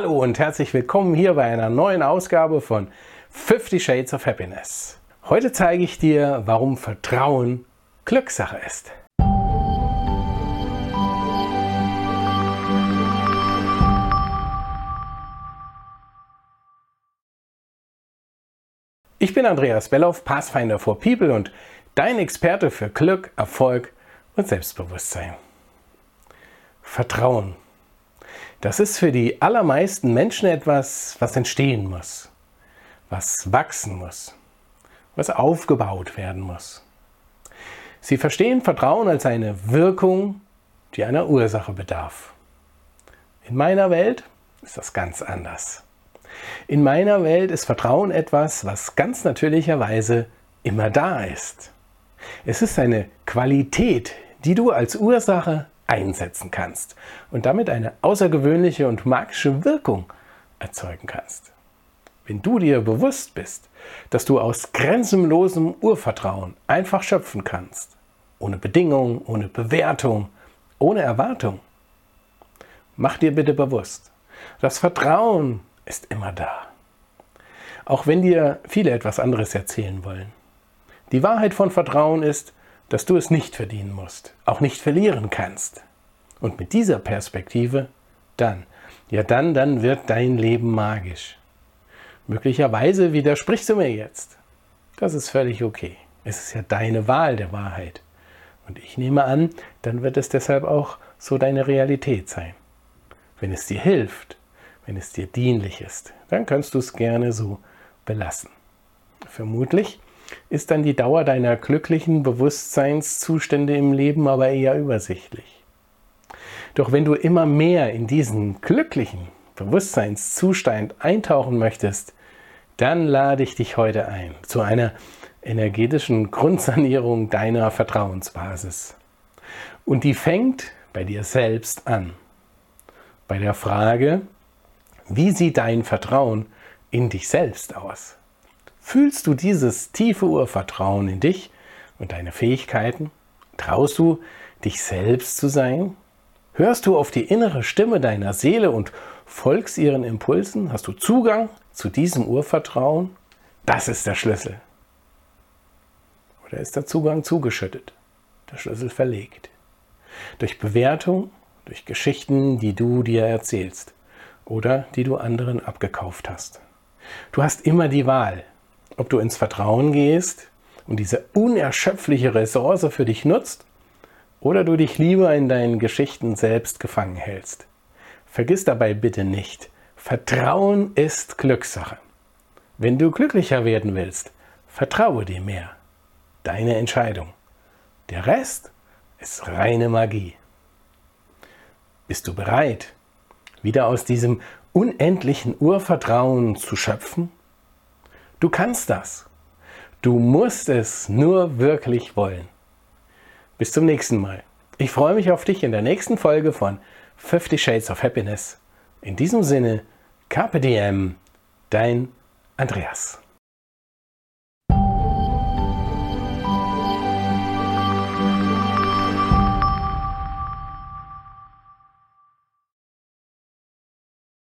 Hallo und herzlich willkommen hier bei einer neuen Ausgabe von 50 Shades of Happiness. Heute zeige ich dir, warum Vertrauen Glückssache ist. Ich bin Andreas Belloff, Pathfinder for People und dein Experte für Glück, Erfolg und Selbstbewusstsein. Vertrauen. Das ist für die allermeisten Menschen etwas, was entstehen muss, was wachsen muss, was aufgebaut werden muss. Sie verstehen Vertrauen als eine Wirkung, die einer Ursache bedarf. In meiner Welt ist das ganz anders. In meiner Welt ist Vertrauen etwas, was ganz natürlicherweise immer da ist. Es ist eine Qualität, die du als Ursache einsetzen kannst und damit eine außergewöhnliche und magische Wirkung erzeugen kannst. Wenn du dir bewusst bist, dass du aus grenzenlosem Urvertrauen einfach schöpfen kannst, ohne Bedingung, ohne Bewertung, ohne Erwartung, mach dir bitte bewusst, das Vertrauen ist immer da. Auch wenn dir viele etwas anderes erzählen wollen. Die Wahrheit von Vertrauen ist, dass du es nicht verdienen musst, auch nicht verlieren kannst. Und mit dieser Perspektive, dann, ja dann, dann wird dein Leben magisch. Möglicherweise widersprichst du mir jetzt. Das ist völlig okay. Es ist ja deine Wahl der Wahrheit. Und ich nehme an, dann wird es deshalb auch so deine Realität sein. Wenn es dir hilft, wenn es dir dienlich ist, dann kannst du es gerne so belassen. Vermutlich ist dann die Dauer deiner glücklichen Bewusstseinszustände im Leben aber eher übersichtlich. Doch wenn du immer mehr in diesen glücklichen Bewusstseinszustand eintauchen möchtest, dann lade ich dich heute ein zu einer energetischen Grundsanierung deiner Vertrauensbasis. Und die fängt bei dir selbst an. Bei der Frage, wie sieht dein Vertrauen in dich selbst aus? Fühlst du dieses tiefe Urvertrauen in dich und deine Fähigkeiten? Traust du, dich selbst zu sein? Hörst du auf die innere Stimme deiner Seele und folgst ihren Impulsen? Hast du Zugang zu diesem Urvertrauen? Das ist der Schlüssel. Oder ist der Zugang zugeschüttet, der Schlüssel verlegt? Durch Bewertung, durch Geschichten, die du dir erzählst oder die du anderen abgekauft hast. Du hast immer die Wahl, ob du ins Vertrauen gehst und diese unerschöpfliche Ressource für dich nutzt oder du dich lieber in deinen Geschichten selbst gefangen hältst. Vergiss dabei bitte nicht, Vertrauen ist Glückssache. Wenn du glücklicher werden willst, vertraue dir mehr. Deine Entscheidung. Der Rest ist reine Magie. Bist du bereit, wieder aus diesem unendlichen Urvertrauen zu schöpfen? Du kannst das. Du musst es nur wirklich wollen. Bis zum nächsten Mal. Ich freue mich auf dich in der nächsten Folge von 50 Shades of Happiness. In diesem Sinne, Diem, dein Andreas.